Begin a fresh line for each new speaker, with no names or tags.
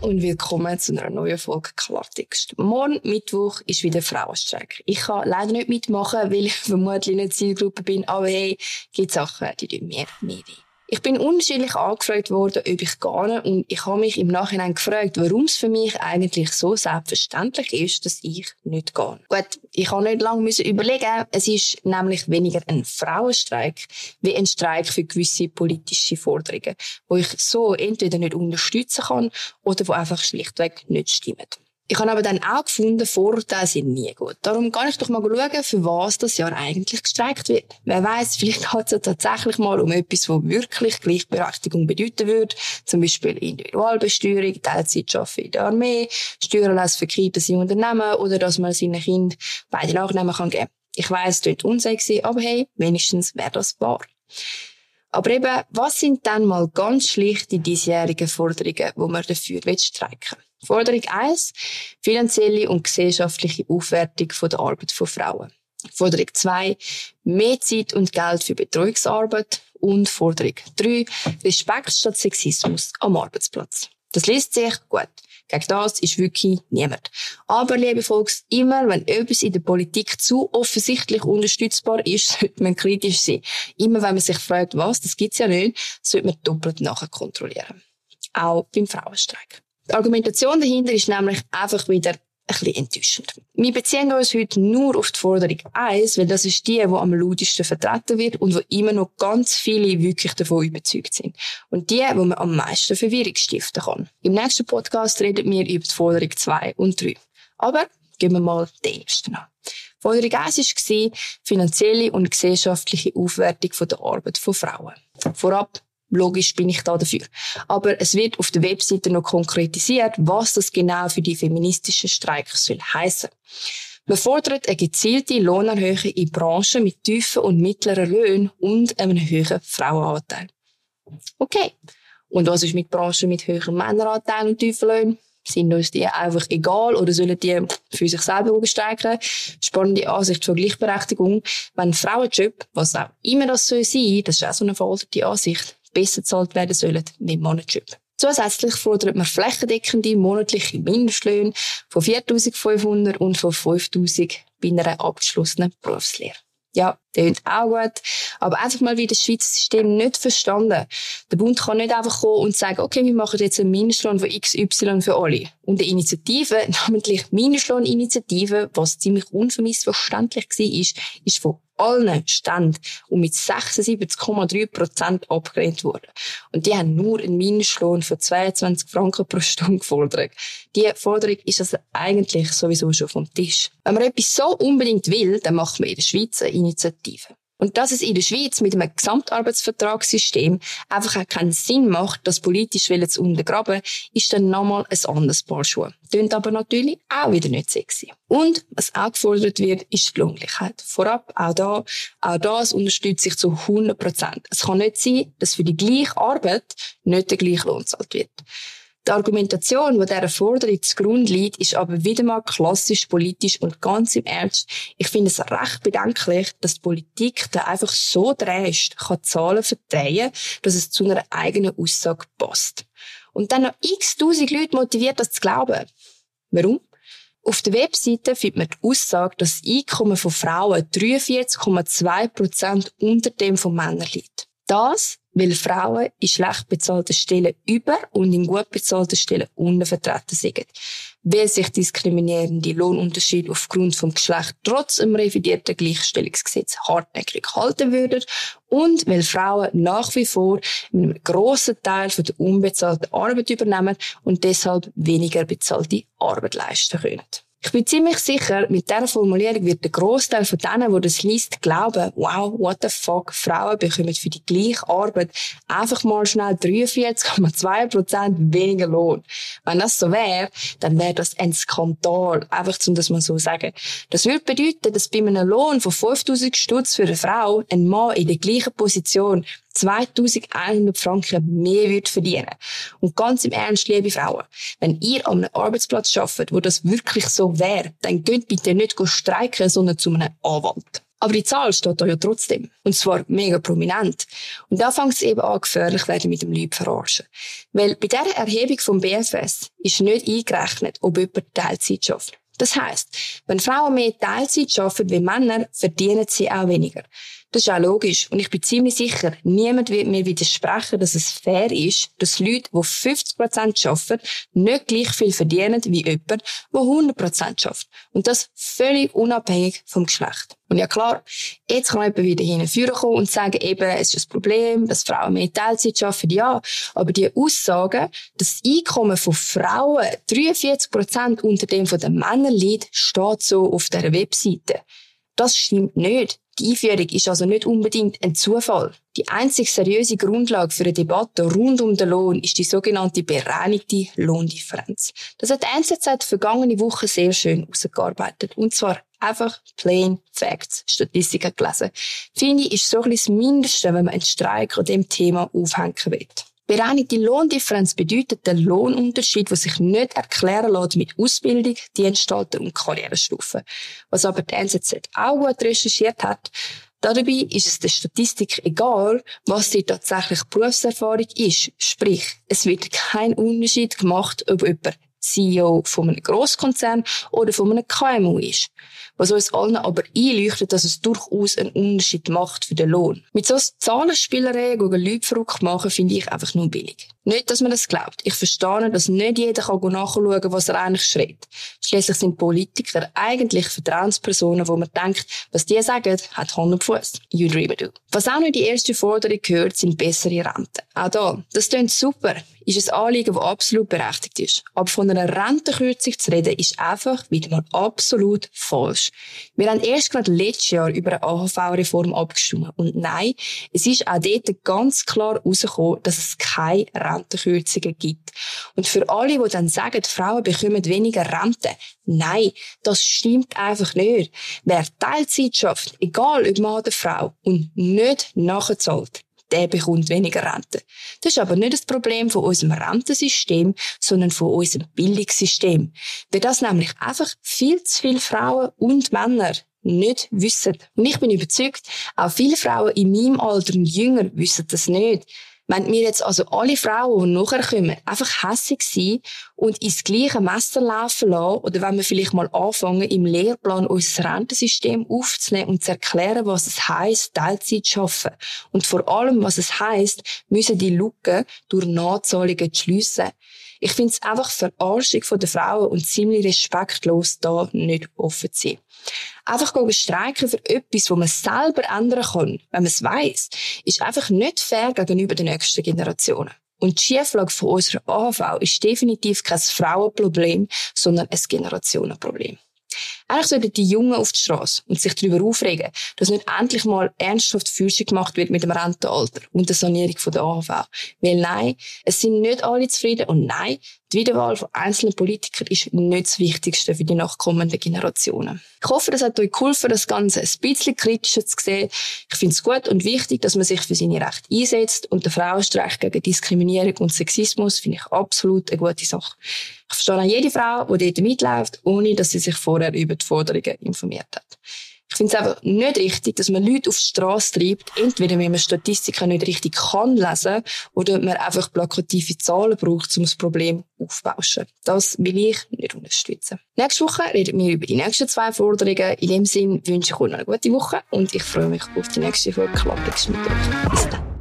und willkommen zu einer neuen Folge Klartext. Morgen, Mittwoch, ist wieder Frauenstreik. Ich kann leider nicht mitmachen, weil ich vermutlich nicht Zielgruppe bin, aber hey, gibt Sachen, die tun mir mehr weh. Ich bin unterschiedlich angefragt worden, ob ich gehe und ich habe mich im Nachhinein gefragt, warum es für mich eigentlich so selbstverständlich ist, dass ich nicht gehe. Gut, ich habe nicht lange überlegen. Es ist nämlich weniger ein Frauenstreik wie ein Streik für gewisse politische Forderungen, wo ich so entweder nicht unterstützen kann oder wo einfach schlichtweg nicht stimmen. Ich habe aber dann auch gefunden, Vorurteile sind nie gut. Darum kann ich doch mal schauen, für was das Jahr eigentlich gestreikt wird. Wer weiß, vielleicht geht es ja tatsächlich mal um etwas, was wirklich Gleichberechtigung bedeuten würde. Zum Beispiel Individualbesteuerung, Teilzeitschaffen in der Armee, Steuererlass für Kitas in Unternehmen oder dass man seinen Kindern beide Nachnamen kann geben. Ich weiss, es klingt unsexy, aber hey, wenigstens wäre das wahr. Aber eben, was sind dann mal ganz schlichte diesjährige Forderungen, die man dafür streiken will? Forderung 1. Finanzielle und gesellschaftliche Aufwertung von der Arbeit von Frauen. Forderung 2. Mehr Zeit und Geld für Betreuungsarbeit. Und Forderung 3. Respekt statt Sexismus am Arbeitsplatz. Das liest sich gut. Gegen das ist wirklich niemand. Aber, liebe Volks, immer wenn etwas in der Politik zu offensichtlich unterstützbar ist, sollte man kritisch sein. Immer wenn man sich fragt, was, das gibt's ja nicht, sollte man doppelt nachher kontrollieren. Auch beim Frauenstreik. Die Argumentation dahinter ist nämlich einfach wieder ein bisschen enttäuschend. Wir beziehen uns heute nur auf die Forderung 1, weil das ist die, die am lautesten vertreten wird und wo immer noch ganz viele wirklich davon überzeugt sind. Und die, wo man am meisten Verwirrung stiften kann. Im nächsten Podcast reden wir über die Forderung 2 und 3. Aber gehen wir mal den ersten an. Forderung 1 war finanzielle und gesellschaftliche Aufwertung der Arbeit von Frauen. Vorab Logisch bin ich da dafür. Aber es wird auf der Webseite noch konkretisiert, was das genau für die feministischen Streiks soll heißen. Man fordert eine gezielte Lohnerhöhung in Branchen mit tiefen und mittleren Löhnen und einem höheren Frauenanteil. Okay. Und was ist mit Branchen mit höherem Männeranteil und tiefen Löhnen? Sind uns die einfach egal oder sollen die für sich selber streiken? Spannende Ansicht von Gleichberechtigung. Wenn Frauenjob, was auch immer das soll sein, das ist auch so eine veraltete Ansicht, besser bezahlt werden sollen wie Manager. Zusätzlich fordert man flächendeckende monatliche Mindestlöhne von 4.500 und von 5.000 bei einer abgeschlossenen Berufslehre. Ja, klingt auch gut. Aber einfach mal wie das Schweizer System nicht verstanden. Der Bund kann nicht einfach kommen und sagen, okay, wir machen jetzt einen Mindestlohn von XY für alle. Und eine Initiative, namentlich Mindestlohninitiative, was ziemlich unvermissverständlich war, ist, ist von allen Ständen und mit 76,3 Prozent abgelehnt worden. Und die haben nur einen Mindestlohn von 22 Franken pro Stunde gefordert. Die Forderung ist also eigentlich sowieso schon vom Tisch. Wenn man etwas so unbedingt will, dann macht man in der Schweiz eine Initiative. Und dass es in der Schweiz mit einem Gesamtarbeitsvertragssystem einfach auch keinen Sinn macht, das politisch zu untergraben, ist dann nochmal ein anderes Paar Schuhe. Tönt aber natürlich auch wieder nicht sexy. Und was auch gefordert wird, ist die Lohngleichheit. Vorab, auch da, auch das unterstütze ich zu 100 Prozent. Es kann nicht sein, dass für die gleiche Arbeit nicht der gleiche Lohn zahlt wird. Die Argumentation, die dieser Forderung zugrunde liegt, ist aber wieder mal klassisch politisch und ganz im Ernst. Ich finde es recht bedenklich, dass die Politik da einfach so dreist kann Zahlen verdrehen, dass es zu einer eigenen Aussage passt. Und dann noch x tausend Leute motiviert, das zu glauben. Warum? Auf der Webseite findet man die Aussage, dass das Einkommen von Frauen 43,2 Prozent unter dem von Männern liegt. Das weil Frauen in schlecht bezahlten Stellen über und in gut bezahlten Stellen untervertreten sind. Weil sich diskriminierende Lohnunterschiede aufgrund vom Geschlecht trotz dem revidierten Gleichstellungsgesetz hartnäckig halten würden und weil Frauen nach wie vor einen grossen Teil von der unbezahlten Arbeit übernehmen und deshalb weniger bezahlte Arbeit leisten können. Ich bin ziemlich sicher, mit dieser Formulierung wird der Großteil von denen, die das liest, glauben, wow, what the fuck, Frauen bekommen für die gleiche Arbeit einfach mal schnell 43,2% weniger Lohn. Wenn das so wäre, dann wäre das ein Skandal, einfach um das mal so sagen. Das würde bedeuten, dass bei einem Lohn von 5000 Stutz für eine Frau ein Mann in der gleichen Position 2100 Franken mehr würde verdienen. Und ganz im Ernst, liebe Frauen, wenn ihr an einem Arbeitsplatz arbeitet, wo das wirklich so wäre, dann könnt bitte nicht streiken, sondern zu einem Anwalt. Aber die Zahl steht da ja trotzdem. Und zwar mega prominent. Und da fängt es eben an, gefährlich werden mit dem Leute verarschen. Weil bei dieser Erhebung vom BFS ist nicht eingerechnet, ob jemand Teilzeit schafft. Das heisst, wenn Frauen mehr Teilzeit arbeiten wie Männer, verdienen sie auch weniger. Das ist auch logisch. Und ich bin ziemlich sicher, niemand wird mir widersprechen, dass es fair ist, dass Leute, die 50% arbeiten, nicht gleich viel verdienen wie jemand, der 100% schafft. Und das völlig unabhängig vom Geschlecht. Und ja klar, jetzt kann jemand wieder hinführen kommen und sagen, eben, es ist ein Problem, dass Frauen mehr Teilzeit arbeiten, ja. Aber die Aussagen, dass das Einkommen von Frauen 43% unter dem von den Männern liegt, steht so auf dieser Webseite. Das stimmt nicht. Die Einführung ist also nicht unbedingt ein Zufall. Die einzig seriöse Grundlage für eine Debatte rund um den Lohn ist die sogenannte bereinigte Lohndifferenz. Das hat die NZZ vergangene Woche sehr schön ausgearbeitet. Und zwar einfach plain facts, Statistiken gelesen. Finde ich, ist so ein bisschen das Mindeste, wenn man einen Streik an dem Thema aufhängen will. Bereinigte Lohndifferenz bedeutet den Lohnunterschied, der sich nicht erklären lässt mit Ausbildung, Dienstalter und Karrierestufe. Was aber die NZZ auch gut recherchiert hat, Dabei ist es der Statistik egal, was die tatsächliche Berufserfahrung ist. Sprich, es wird kein Unterschied gemacht, ob jemand CEO von einem Grosskonzern oder von einem KMU ist was uns allen aber einleuchtet, dass es durchaus einen Unterschied macht für den Lohn. Mit so Zahlenspielereien gegen Leute verrückt machen, finde ich einfach nur billig. Nicht, dass man das glaubt. Ich verstehe, dass nicht jeder kann nachschauen was er eigentlich schreit. Schließlich sind Politiker eigentlich Vertrauenspersonen, wo man denkt, was die sagen, hat Hand und Fuß. You dream do. Was auch nicht die erste Forderung gehört, sind bessere Renten. Auch da. Das klingt super ist ein Anliegen, das absolut berechtigt ist. Aber von einer Rentenkürzung zu reden, ist einfach wieder mal absolut falsch. Wir haben erst gerade letztes Jahr über eine AHV-Reform abgestimmt. Und nein, es ist auch dort ganz klar herausgekommen, dass es keine Rentenkürzungen gibt. Und für alle, die dann sagen, Frauen bekommen weniger Rente, nein, das stimmt einfach nicht. Wer Teilzeit schafft, egal ob Mann oder Frau, und nicht nachzahlt, der bekommt weniger Rente. Das ist aber nicht das Problem von unserem Rentensystem, sondern von unserem Bildungssystem. Weil das nämlich einfach viel zu viele Frauen und Männer nicht wissen. Und ich bin überzeugt, auch viele Frauen in meinem Alter und jünger wissen das nicht. Wenn wir jetzt also alle Frauen, die nachher kommen, einfach hässig sein und ins gleiche Messer laufen lassen, oder wenn wir vielleicht mal anfangen, im Lehrplan unser Rentensystem aufzunehmen und zu erklären, was es heisst, Teilzeit zu arbeiten. Und vor allem, was es heisst, müssen die Lücken durch Nachzahlungen schliessen. Ich finde es einfach Verarschung von der Frauen und ziemlich respektlos, da nicht offen zu sein. Einfach gehen streiken für etwas, wo man selber ändern kann, wenn man es weiss, ist einfach nicht fair gegenüber den nächsten Generationen. Und die Schieflage von unserer AHV ist definitiv kein Frauenproblem, sondern ein Generationenproblem. Eigentlich sollten die Jungen auf die Straße und sich darüber aufregen, dass nicht endlich mal ernsthaft Forschung gemacht wird mit dem Rentenalter und der Sanierung der AHV. Weil nein, es sind nicht alle zufrieden und nein, die Wiederwahl von einzelnen Politikern ist nicht das Wichtigste für die nachkommenden Generationen. Ich hoffe, das hat euch geholfen, das Ganze ein bisschen kritischer zu sehen. Ich finde es gut und wichtig, dass man sich für seine Rechte einsetzt und der Frauenstreich gegen Diskriminierung und Sexismus finde ich absolut eine gute Sache. Ich verstehe auch jede Frau, die dort mitläuft, ohne dass sie sich vorher über Forderungen informiert hat. Ich finde es einfach nicht richtig, dass man Leute auf die Straße treibt, entweder wenn man Statistiken nicht richtig kann lesen oder man einfach plakative Zahlen braucht, um das Problem aufzubauschen. Das will ich nicht unterstützen. Nächste Woche reden wir über die nächsten zwei Forderungen. In dem Sinn wünsche ich euch eine gute Woche und ich freue mich auf die nächste Folge Klartext mit euch. Bis dann.